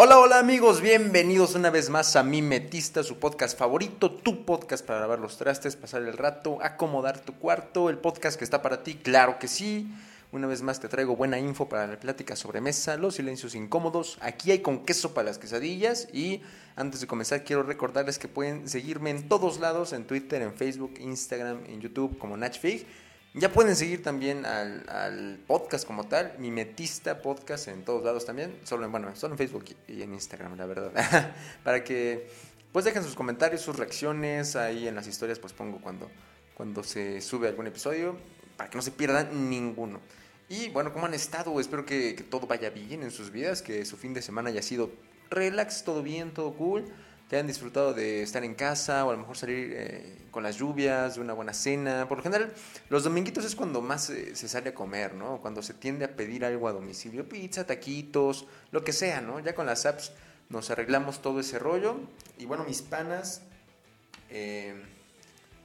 Hola, hola amigos, bienvenidos una vez más a Mi Metista, su podcast favorito, tu podcast para lavar los trastes, pasar el rato, acomodar tu cuarto, el podcast que está para ti, claro que sí. Una vez más te traigo buena info para la plática sobre mesa, los silencios incómodos. Aquí hay con queso para las quesadillas. Y antes de comenzar, quiero recordarles que pueden seguirme en todos lados: en Twitter, en Facebook, Instagram, en YouTube, como Natchfig. Ya pueden seguir también al, podcast como tal, Mimetista Podcast en todos lados también, solo en, bueno, solo en Facebook y en Instagram, la verdad. Para que pues dejen sus comentarios, sus reacciones, ahí en las historias pues pongo cuando, cuando se sube algún episodio, para que no se pierdan ninguno. Y bueno, ¿cómo han estado? Espero que, que todo vaya bien en sus vidas, que su fin de semana haya sido relax, todo bien, todo cool que hayan disfrutado de estar en casa o a lo mejor salir eh, con las lluvias, de una buena cena. Por lo general, los dominguitos es cuando más se sale a comer, ¿no? Cuando se tiende a pedir algo a domicilio, pizza, taquitos, lo que sea, ¿no? Ya con las apps nos arreglamos todo ese rollo. Y bueno, mis panas, eh,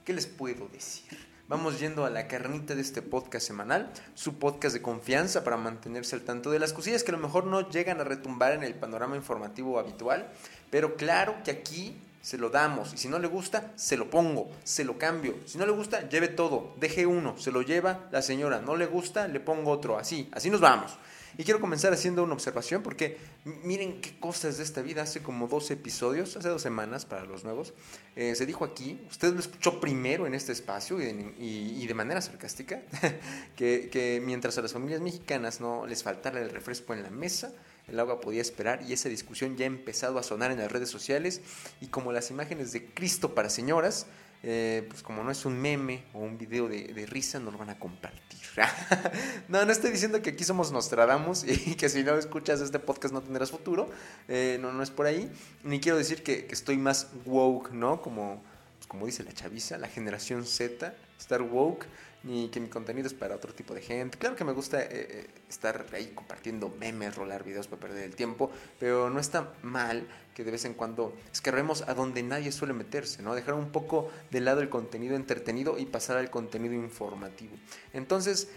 ¿qué les puedo decir? Vamos yendo a la carnita de este podcast semanal, su podcast de confianza para mantenerse al tanto de las cosillas que a lo mejor no llegan a retumbar en el panorama informativo habitual, pero claro que aquí se lo damos y si no le gusta, se lo pongo, se lo cambio. Si no le gusta, lleve todo, deje uno, se lo lleva la señora, no le gusta, le pongo otro, así, así nos vamos. Y quiero comenzar haciendo una observación porque miren qué cosas de esta vida. Hace como dos episodios, hace dos semanas para los nuevos, eh, se dijo aquí, usted lo escuchó primero en este espacio y de, manera sarcástica, que, que mientras a las familias mexicanas no les faltara el refresco en la mesa, el agua podía esperar y esa discusión ya ha empezado a sonar en las redes sociales y como las imágenes de Cristo para señoras, eh, pues como no es un meme o un video de, risa, no lo van a compartir. no, no estoy diciendo que aquí somos Nostradamus y que si no escuchas este podcast no tendrás futuro. Eh, no, no es por ahí. Ni quiero decir que, estoy más woke, ¿no? Como, pues como dice la chaviza, la generación Z, estar woke ni que mi contenido es para otro tipo de gente. Claro que me gusta eh, eh, estar ahí compartiendo memes, rolar videos para perder el tiempo, pero no está mal que de vez en cuando escarremos a donde nadie suele meterse, ¿no? Dejar un poco de lado el contenido entretenido y pasar al contenido informativo. Entonces,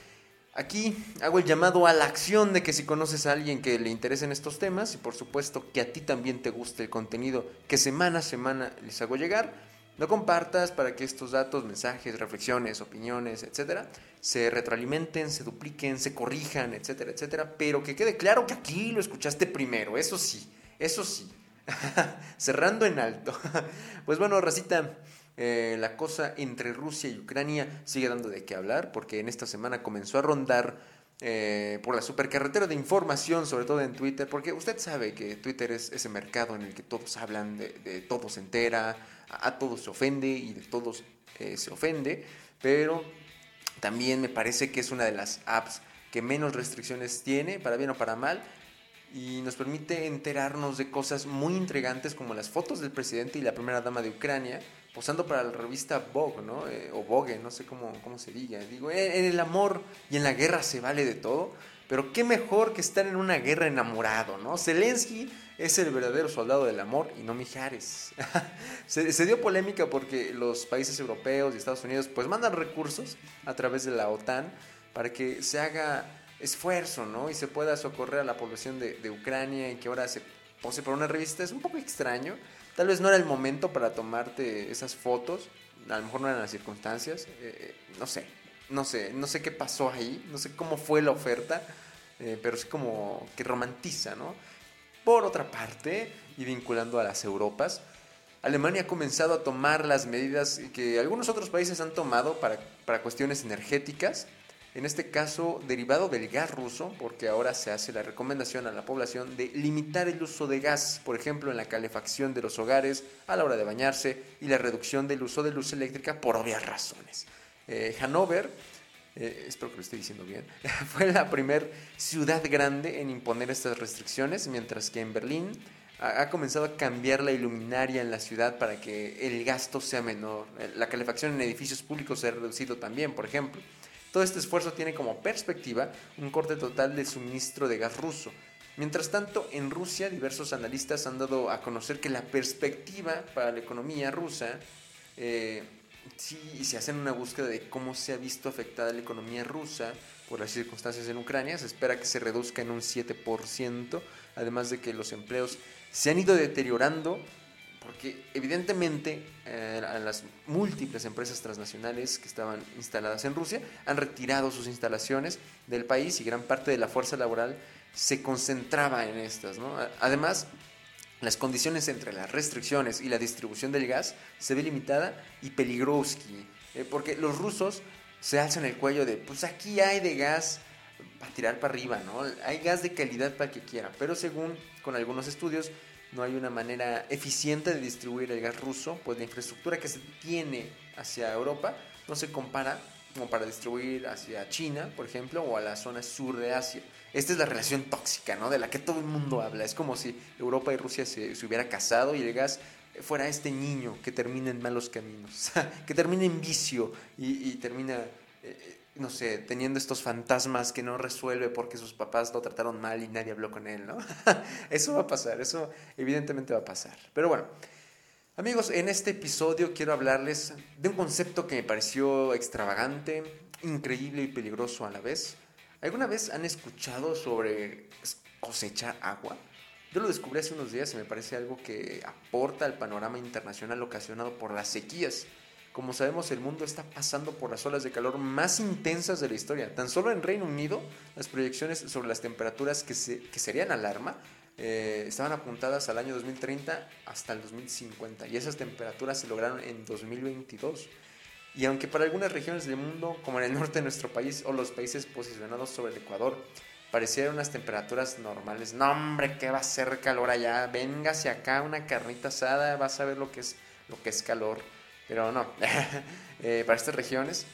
Aquí hago el llamado a la acción de que si conoces a alguien que le interesen estos temas y por supuesto que a ti también te guste el contenido que semana a semana les hago llegar, lo compartas para que estos datos, mensajes, reflexiones, opiniones, etcétera, se retroalimenten, se dupliquen, se corrijan, etcétera, etcétera. Pero que quede claro que aquí lo escuchaste primero, eso sí, eso sí. Cerrando en alto. pues bueno, Racita, eh, la cosa entre Rusia y Ucrania sigue dando de qué hablar, porque en esta semana comenzó a rondar eh, por la supercarretera de información, sobre todo en Twitter, porque usted sabe que Twitter es ese mercado en el que todos hablan, de, de todo se entera, a, todos se ofende y de todos eh, se ofende, pero también me parece que es una de las apps que menos restricciones tiene, para bien o para mal, y nos permite enterarnos de cosas muy intrigantes como las fotos del presidente y la primera dama de Ucrania posando para la revista Vogue, ¿no? Eh, o Vogue, no sé cómo, cómo se diga. Digo, en el amor y en la guerra se vale de todo, pero qué mejor que estar en una guerra enamorado, ¿no? Zelensky es el verdadero soldado del amor y no Mijares. se, se, dio polémica porque los países europeos y Estados Unidos pues mandan recursos a través de la OTAN para que se haga esfuerzo, ¿no? Y se pueda socorrer a la población de, Ucrania y que ahora se pose por una revista. Es un poco extraño. Tal vez no era el momento para tomarte esas fotos. A lo mejor no eran las circunstancias. Eh, eh, no sé. No sé. No sé qué pasó ahí. No sé cómo fue la oferta. Eh, pero es como que romantiza, ¿no? Por otra parte, y vinculando a las Europas, Alemania ha comenzado a tomar las medidas que algunos otros países han tomado para, para cuestiones energéticas, en este caso derivado del gas ruso, porque ahora se hace la recomendación a la población de limitar el uso de gas, por ejemplo, en la calefacción de los hogares a la hora de bañarse y la reducción del uso de luz eléctrica por obvias razones. Eh, Hannover eh, espero que lo esté diciendo bien, fue la primera ciudad grande en imponer estas restricciones, mientras que en Berlín ha, comenzado a cambiar la iluminaria en la ciudad para que el gasto sea menor. Eh, la calefacción en edificios públicos se ha reducido también, por ejemplo. Todo este esfuerzo tiene como perspectiva un corte total de suministro de gas ruso. Mientras tanto, en Rusia diversos analistas han dado a conocer que la perspectiva para la economía rusa eh, si se hacen una búsqueda de cómo se ha visto afectada la economía rusa por las circunstancias en Ucrania. Se espera que se reduzca en un 7%, además de que los empleos se han ido deteriorando porque evidentemente eh, las múltiples empresas transnacionales que estaban instaladas en Rusia han retirado sus instalaciones del país y gran parte de la fuerza laboral se concentraba en estas. Además, las condiciones entre las restricciones y la distribución del gas se ve limitada y peligrosa, eh, porque los rusos se alzan el cuello de, pues aquí hay de gas para tirar para arriba, ¿no? Hay gas de calidad para que quiera, pero según con algunos estudios no hay una manera eficiente de distribuir el gas ruso, pues la infraestructura que se tiene hacia Europa no se compara como para distribuir hacia China, por ejemplo, o a la zona sur de Asia. Esta es la relación tóxica, ¿no? De la que todo el mundo habla. Es como si Europa y Rusia se, se hubiera casado y el gas fuera este niño que termina en malos caminos, que termina en vicio y, termina, eh, no sé, teniendo estos fantasmas que no resuelve porque sus papás lo trataron mal y nadie habló con él, ¿no? eso va a pasar, eso evidentemente va a pasar. Pero bueno, amigos, en este episodio quiero hablarles de un concepto que me pareció extravagante, increíble y peligroso a la vez. ¿Alguna vez han escuchado sobre cosechar agua? Yo lo descubrí hace unos días y me parece algo que aporta al panorama internacional ocasionado por las sequías. Como sabemos, el mundo está pasando por las olas de calor más intensas de la historia. Tan solo en Reino Unido, las proyecciones sobre las temperaturas que, serían alarma eh, estaban apuntadas al año 2030 hasta el 2050 y esas temperaturas se lograron en 2022. Y aunque para algunas regiones del mundo, como en el norte de nuestro país o los países posicionados sobre el Ecuador, parecieran unas temperaturas normales. No, hombre, que va a ser calor allá. Véngase acá una carnita asada, vas a ver lo que es, lo que es calor. Pero no, eh, para estas regiones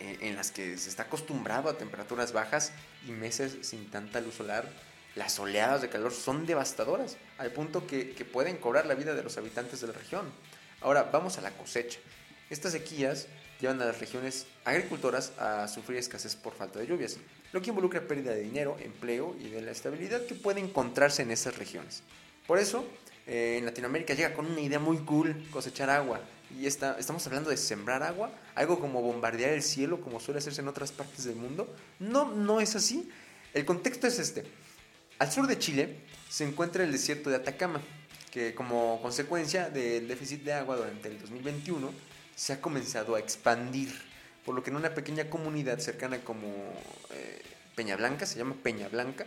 eh, en las que se está acostumbrado a temperaturas bajas y meses sin tanta luz solar, las oleadas de calor son devastadoras, al punto que, pueden cobrar la vida de los habitantes de la región. Ahora, vamos a la cosecha. Estas sequías llevan a las regiones agricultoras a sufrir escasez por falta de lluvias, lo que involucra pérdida de dinero, empleo y de la estabilidad que puede encontrarse en esas regiones. Por eso, eh, en Latinoamérica llega con una idea muy cool, cosechar agua. Y está, estamos hablando de sembrar agua, algo como bombardear el cielo, como suele hacerse en otras partes del mundo. No, no es así. El contexto es este. Al sur de Chile se encuentra el desierto de Atacama, que como consecuencia del déficit de agua durante el 2021 se ha comenzado a expandir por lo que en una pequeña comunidad cercana como eh, Peña Blanca, se llama Peña Blanca,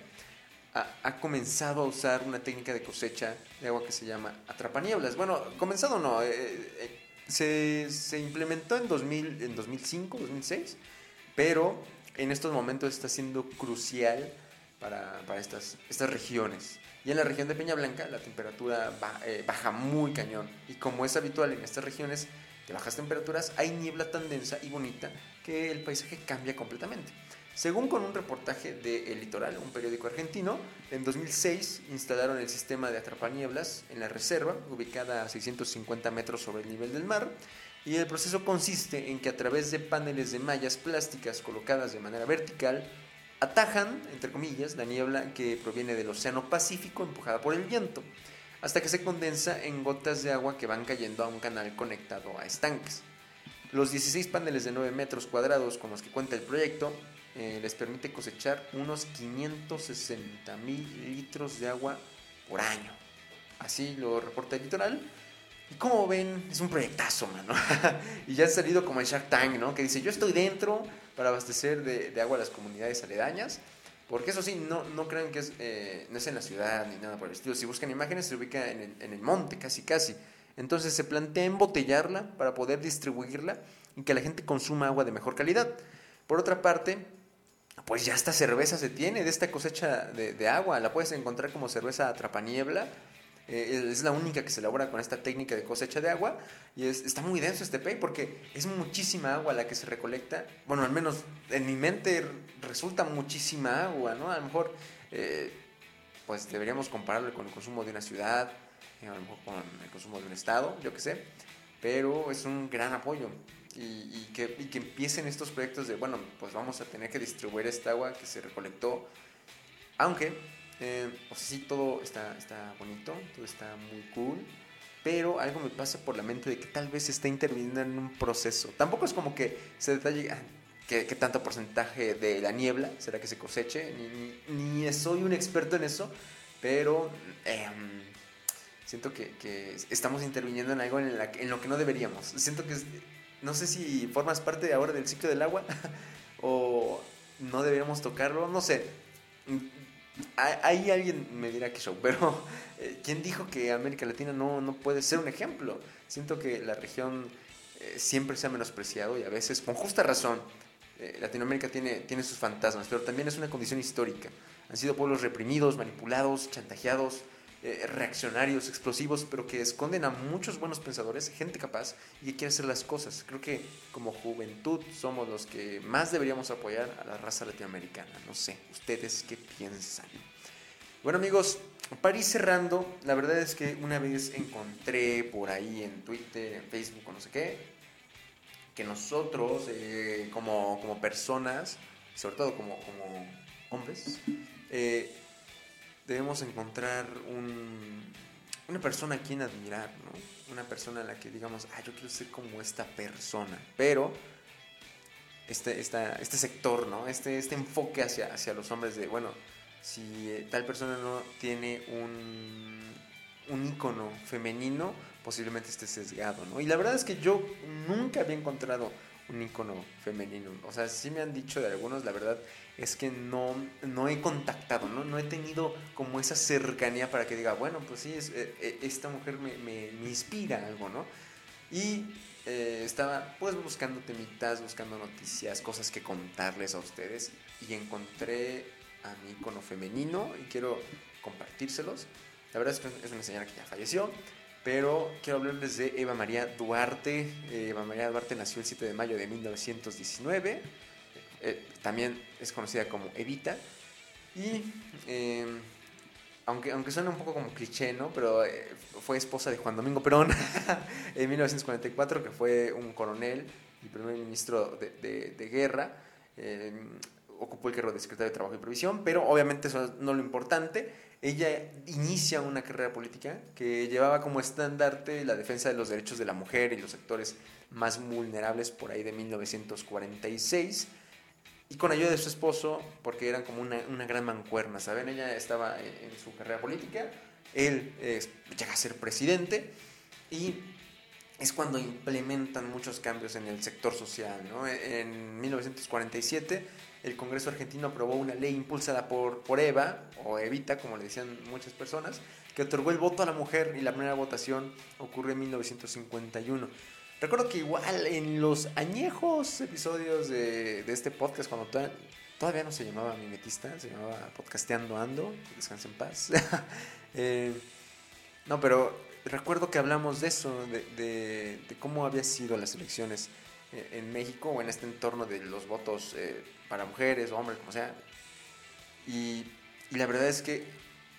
ha, comenzado a usar una técnica de cosecha de agua que se llama atrapanieblas. Bueno, comenzado no, eh, eh, se, implementó en, 2000, en 2005, 2006, pero en estos momentos está siendo crucial para, estas, regiones. Y en la región de Peña Blanca la temperatura baja muy cañón. Y como es habitual en estas regiones, de bajas temperaturas, hay niebla tan densa y bonita que el paisaje cambia completamente. Según con un reportaje de El Litoral, un periódico argentino, en 2006 instalaron el sistema de atrapanieblas en la reserva, ubicada a 650 metros sobre el nivel del mar, y el proceso consiste en que a través de paneles de mallas plásticas colocadas de manera vertical, atajan, entre comillas, la niebla que proviene del Océano Pacífico empujada por el viento hasta que se condensa en gotas de agua que van cayendo a un canal conectado a estanques. Los 16 paneles de 9 metros cuadrados con los que cuenta el proyecto eh, les permite cosechar unos 560 mil litros de agua por año. Así lo reporta el litoral. Y como ven, es un proyectazo, mano. y ya ha salido como el Shark Tank, ¿no? Que dice, yo estoy dentro para abastecer de, agua a las comunidades aledañas. Porque eso sí, no, no crean que es, eh, no es en la ciudad ni nada por el estilo. Si buscan imágenes, se ubica en el monte, casi casi. Entonces se plantea embotellarla para poder distribuirla y que la gente consuma agua de mejor calidad. Por otra parte, pues ya esta cerveza se tiene de esta cosecha de, agua. La puedes encontrar como cerveza atrapaniebla eh, es la única que se elabora con esta técnica de cosecha de agua y es, está muy denso este pay porque es muchísima agua la que se recolecta. Bueno, al menos en mi mente resulta muchísima agua, ¿no? A lo mejor eh, pues deberíamos compararlo con el consumo de una ciudad, eh, a lo mejor con el consumo de un estado, yo qué sé, pero es un gran apoyo. Y, que, empiecen estos proyectos de, bueno, pues vamos a tener que distribuir esta agua que se recolectó, aunque eh, sea, sí, todo está, está bonito, todo está muy cool. pero algo me pasa por la mente de que tal vez está interviniendo en un proceso. Tampoco es como que se detalle ah, qué, tanto porcentaje de la niebla será que se coseche, ni, soy un experto en eso, pero em, siento que, estamos interviniendo en algo en, en, lo que no deberíamos. Siento que, no sé si formas parte ahora del ciclo del agua o no deberíamos tocarlo, no sé. Ahí alguien me dirá que show, pero eh, ¿quién dijo que América Latina no, no puede ser un ejemplo? Siento que la región eh, siempre se ha menospreciado y a veces, con justa razón, eh, Latinoamérica tiene, tiene sus fantasmas, pero también es una condición histórica. Han sido pueblos reprimidos, manipulados, chantajeados, reaccionarios, explosivos, pero que esconden a muchos buenos pensadores, gente capaz y que quiere hacer las cosas. Creo que como juventud somos los que más deberíamos apoyar a la raza latinoamericana. No sé, ¿ustedes qué piensan? Bueno amigos, para ir cerrando, la verdad es que una vez encontré por ahí en Twitter, en Facebook no sé qué, que nosotros eh, como, como, personas, sobre todo como, como hombres, eh, debemos encontrar un, una persona a quien admirar, ¿no? Una persona a la que digamos, ah, yo quiero ser como esta persona, pero este, esta, este sector, ¿no? Este, este enfoque hacia, los hombres de, bueno, si eh, tal persona no tiene un, un ícono femenino, posiblemente esté sesgado, ¿no? Y la verdad es que yo nunca había encontrado un ícono femenino. O sea, sí me han dicho de algunos, la verdad es que no, no he contactado, ¿no? No he tenido como esa cercanía para que diga, bueno, pues sí, eh, eh, esta mujer me, me, inspira algo, ¿no? Y estaba pues buscando temitas, buscando noticias, cosas que contarles a ustedes y encontré a mi icono femenino y quiero compartírselos. La verdad es que es una señora que ya falleció, pero quiero hablarles de Eva María Duarte. Eh, Eva María Duarte nació el 7 de mayo de 1919. Eh, también es conocida como Evita. Y em, aunque, aunque suena un poco como cliché, ¿no? Pero eh, fue esposa de Juan Domingo Perón en 1944, que fue un coronel y primer ministro de, guerra. Ocupó el cargo de secretario de Trabajo y Previsión, pero obviamente eso no lo importante. Ella inicia una carrera política que llevaba como estandarte la defensa de los derechos de la mujer y los sectores más vulnerables por ahí de 1946. Y con ayuda de su esposo, porque eran como una, una gran mancuerna, ¿saben? Ella estaba en, su carrera política, él llega a ser presidente y es cuando implementan muchos cambios en el sector social. ¿no? En 1947 el Congreso argentino aprobó una ley impulsada por, por Eva, o Evita, como le decían muchas personas, que otorgó el voto a la mujer y la primera votación ocurrió en 1951. Recuerdo que igual en los añejos episodios de, de este podcast, cuando todavía, no se llamaba Mimetista, se llamaba Podcasteando Ando, descanse en paz. Eh, no, pero recuerdo que hablamos de eso, de, de, cómo había sido las elecciones eh, en México o en este entorno de los votos eh, para mujeres o hombres, como sea. Y, la verdad es que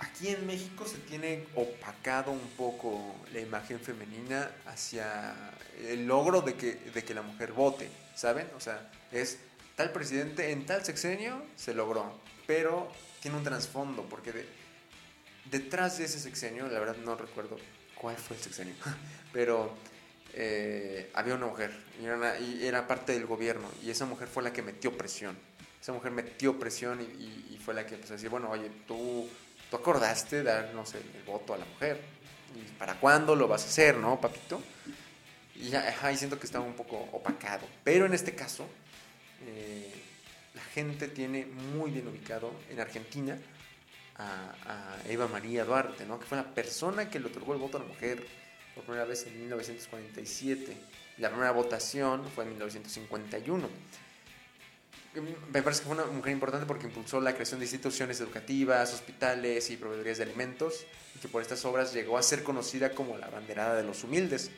aquí en México se tiene opacado un poco la imagen femenina hacia el logro de que, de que la mujer vote, ¿saben? O sea, es tal presidente en tal sexenio se logró, pero tiene un trasfondo, porque detrás de ese sexenio, la verdad no recuerdo cuál fue el sexenio, pero eh, había una mujer y era, y parte del gobierno y esa mujer fue la que metió presión. Esa mujer metió presión y, fue la que empezó a bueno, oye, tú, tú acordaste dar, no sé, el voto a la mujer. ¿Y para cuándo lo vas a hacer, no, papito? Y ahí siento que estaba un poco opacado. Pero en este caso, eh, la gente tiene muy bien ubicado en Argentina a, a Eva María Duarte, ¿no? que fue la persona que le otorgó el voto a la mujer por primera vez en 1947. La primera votación fue en 1951. Me parece que fue una mujer importante porque impulsó la creación de instituciones educativas, hospitales y proveedorías de alimentos, y que por estas obras llegó a ser conocida como la banderada de los humildes.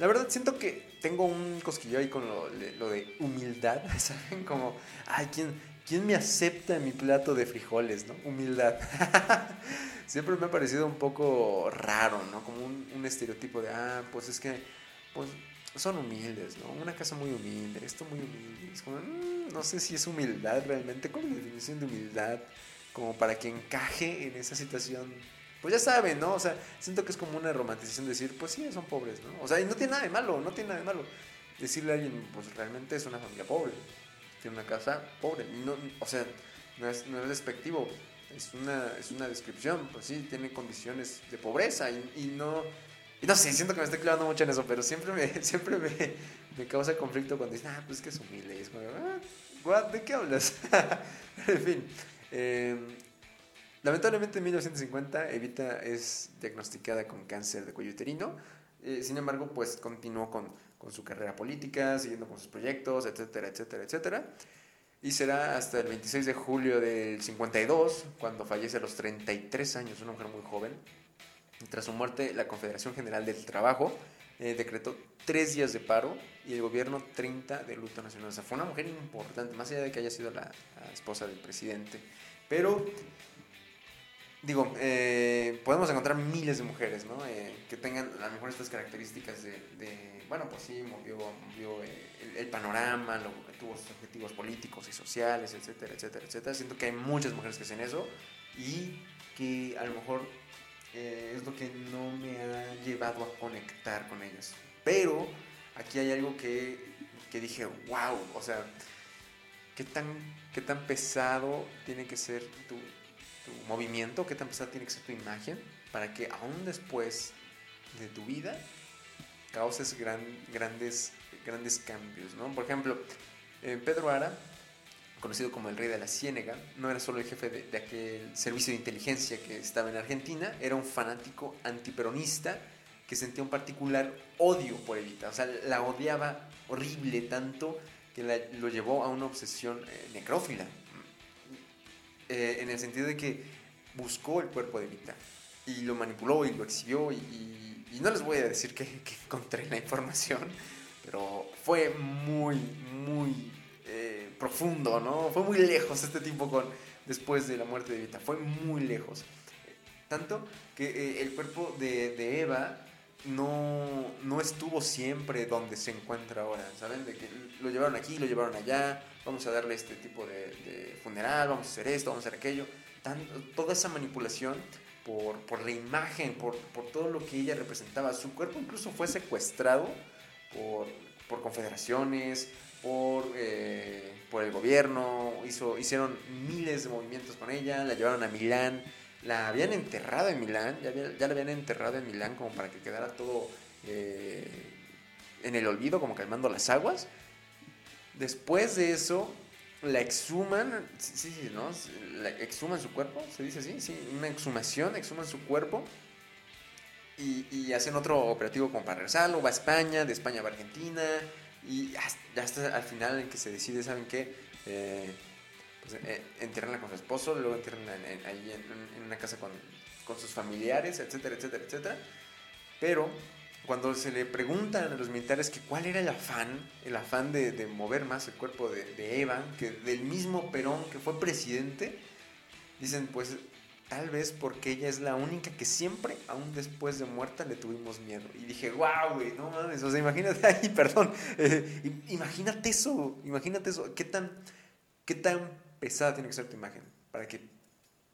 La verdad siento que tengo un cosquillo ahí con lo, de humildad, ¿saben? Como, ay, ¿quién, ¿quién me acepta mi plato de frijoles, no? Humildad. siempre me ha parecido un poco raro, ¿no? Como un, estereotipo de, ah, pues es que, pues son humildes, ¿no? Una casa muy humilde, esto muy humilde. Es como, mm, no sé si es humildad realmente, ¿cuál es la definición de humildad? Como para que encaje en esa situación pues ya saben, ¿no? O sea, siento que es como una romantización decir, pues sí, son pobres, ¿no? O sea, y no tiene nada de malo, no tiene nada de malo. Decirle a alguien, pues realmente es una familia pobre, tiene una casa pobre. no, o sea, no es, no es despectivo, es una, es una descripción, pues sí, tiene condiciones de pobreza y, no... Y no sé, siento que me estoy clavando mucho en eso, pero siempre me, siempre me, me causa conflicto cuando dicen, ah, pues es que es humilde. Es como, ah, ¿de qué hablas? en fin. Eh, Lamentablemente en 1950 Evita es diagnosticada con cáncer de cuello uterino. Eh, sin embargo, pues continuó con, con, su carrera política, siguiendo con sus proyectos, etcétera, etcétera, etcétera. Y será hasta el 26 de julio del 52, cuando fallece a los 33 años, una mujer muy joven. Tras su muerte, la Confederación General del Trabajo eh, decretó tres días de paro y el gobierno 30 de luto nacional. O sea, fue una mujer importante, más allá de que haya sido la, la esposa del presidente. Pero digo, eh, podemos encontrar miles de mujeres, ¿no? Eh, que tengan a lo mejor estas características de, bueno, pues sí, movió, eh, el, panorama, tuvo sus objetivos políticos y sociales, etcétera, etcétera, etcétera. Siento que hay muchas mujeres que hacen eso y que a lo mejor es lo que no me ha llevado a conectar con ellas. Pero aquí hay algo que, que dije, wow, o sea, ¿qué tan, qué tan pesado tiene que ser tu movimiento, qué tan pesada tiene que ser tu imagen para que aún después de tu vida causes gran, grandes, grandes cambios, ¿no? Por ejemplo, eh, Pedro Ara, conocido como el rey de la Ciénega, no era solo el jefe de, aquel servicio de inteligencia que estaba en Argentina, era un fanático antiperonista que sentía un particular odio por Evita, o sea, la odiaba horrible tanto que lo llevó a una obsesión eh, necrófila. Eh, en el sentido de que buscó el cuerpo de Evita y lo manipuló y lo exhibió y, no les voy a decir que, encontré la información, pero fue muy, muy eh, profundo, ¿no? Fue muy lejos este tipo con, después de la muerte de Evita, fue muy lejos. Tanto que eh, el cuerpo de, Eva no, no, estuvo siempre donde se encuentra ahora, ¿saben? De que lo llevaron aquí, lo llevaron allá, vamos a darle este tipo de, funeral, vamos a hacer esto, vamos a hacer aquello. toda esa manipulación por, por la imagen, por, por, todo lo que ella representaba. Su cuerpo incluso fue secuestrado por, por confederaciones, por, eh, por el gobierno, hizo, hicieron miles de movimientos con ella, la llevaron a Milán, la habían enterrado en Milán, ya, ya la habían enterrado en Milán como para que quedara todo eh, en el olvido, como calmando las aguas. Después de eso, la exhuman, sí, sí, ¿no? La exhuman su cuerpo, se dice así, sí, una exhumación, exhuman su cuerpo y, hacen otro operativo como para regresarlo, va a España, de España va a Argentina y hasta, hasta al final en que se decide, ¿saben qué? Eh, pues, eh, entierranla con su esposo, luego entierran ahí en, una casa con, con sus familiares, etcétera, etcétera, etcétera. Pero cuando se le preguntan a los militares que cuál era el afán, el afán de, mover más el cuerpo de, Eva, que del mismo Perón que fue presidente, dicen pues tal vez porque ella es la única que siempre, aún después de muerta, le tuvimos miedo. Y dije, wow, güey, no mames, o sea, imagínate ahí, perdón, eh, imagínate eso, imagínate eso, qué tan, qué tan pesada tiene que ser tu imagen para que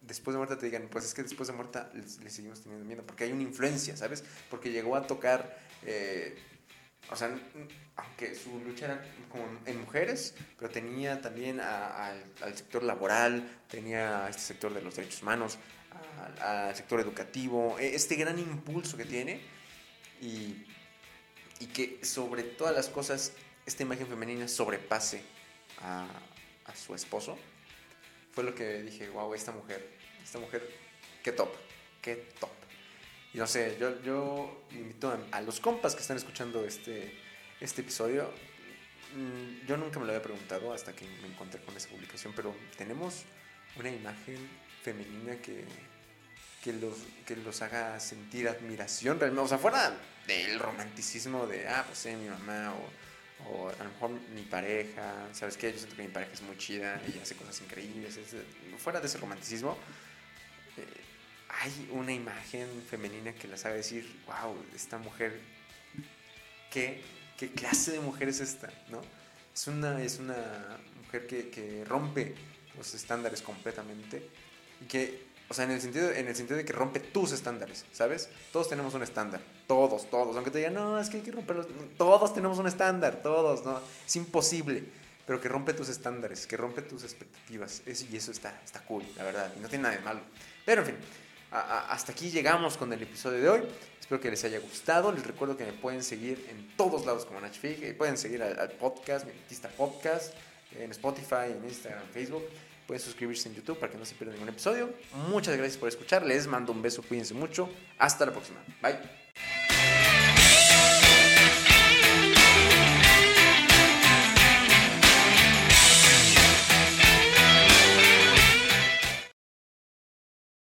después de muerta te digan, pues es que después de muerta le, seguimos teniendo miedo, porque hay una influencia, ¿sabes? Porque llegó a tocar, eh, o sea, aunque su lucha era como en mujeres, pero tenía también al sector laboral, tenía este sector de los derechos humanos, al sector educativo, e, este gran impulso que tiene y, que sobre todas las cosas esta imagen femenina sobrepase a su esposo, fue lo que dije, wow, esta mujer esta mujer, qué top, qué top. Y no sé, yo, yo invito a, los compas que están escuchando este, este episodio. Mm, yo nunca me lo había preguntado hasta que me encontré con esa publicación, pero tenemos una imagen femenina que, que, los, que los haga sentir admiración realmente. O sea, fuera del romanticismo de, ah, pues sí, mi mamá o, o a lo mejor mi pareja, ¿sabes qué? Yo siento que mi pareja es muy chida, ella hace cosas increíbles. fuera de ese romanticismo, hay una imagen femenina que las haga decir, wow, esta mujer, ¿qué, qué clase de mujer es esta? ¿no? Es, una, es una mujer que, que rompe los estándares completamente y que O sea, en el, sentido, en el sentido de que rompe tus estándares, ¿sabes? Todos tenemos un estándar. Todos, todos. Aunque te digan, no, es que hay que romperlos. Todos tenemos un estándar, todos, ¿no? Es imposible. Pero que rompe tus estándares, que rompe tus expectativas. y eso está, está cool, la verdad. Y no tiene nada de malo. Pero en fin, hasta aquí llegamos con el episodio de hoy. Espero que les haya gustado. Les recuerdo que me pueden seguir en todos lados como Nachfig. Pueden seguir al, podcast, mi Podcast, en Spotify, en Instagram, Facebook. Pueden suscribirse en YouTube para que no se pierdan ningún episodio. Muchas gracias por escuchar. Les mando un beso. Cuídense mucho. Hasta la próxima. Bye.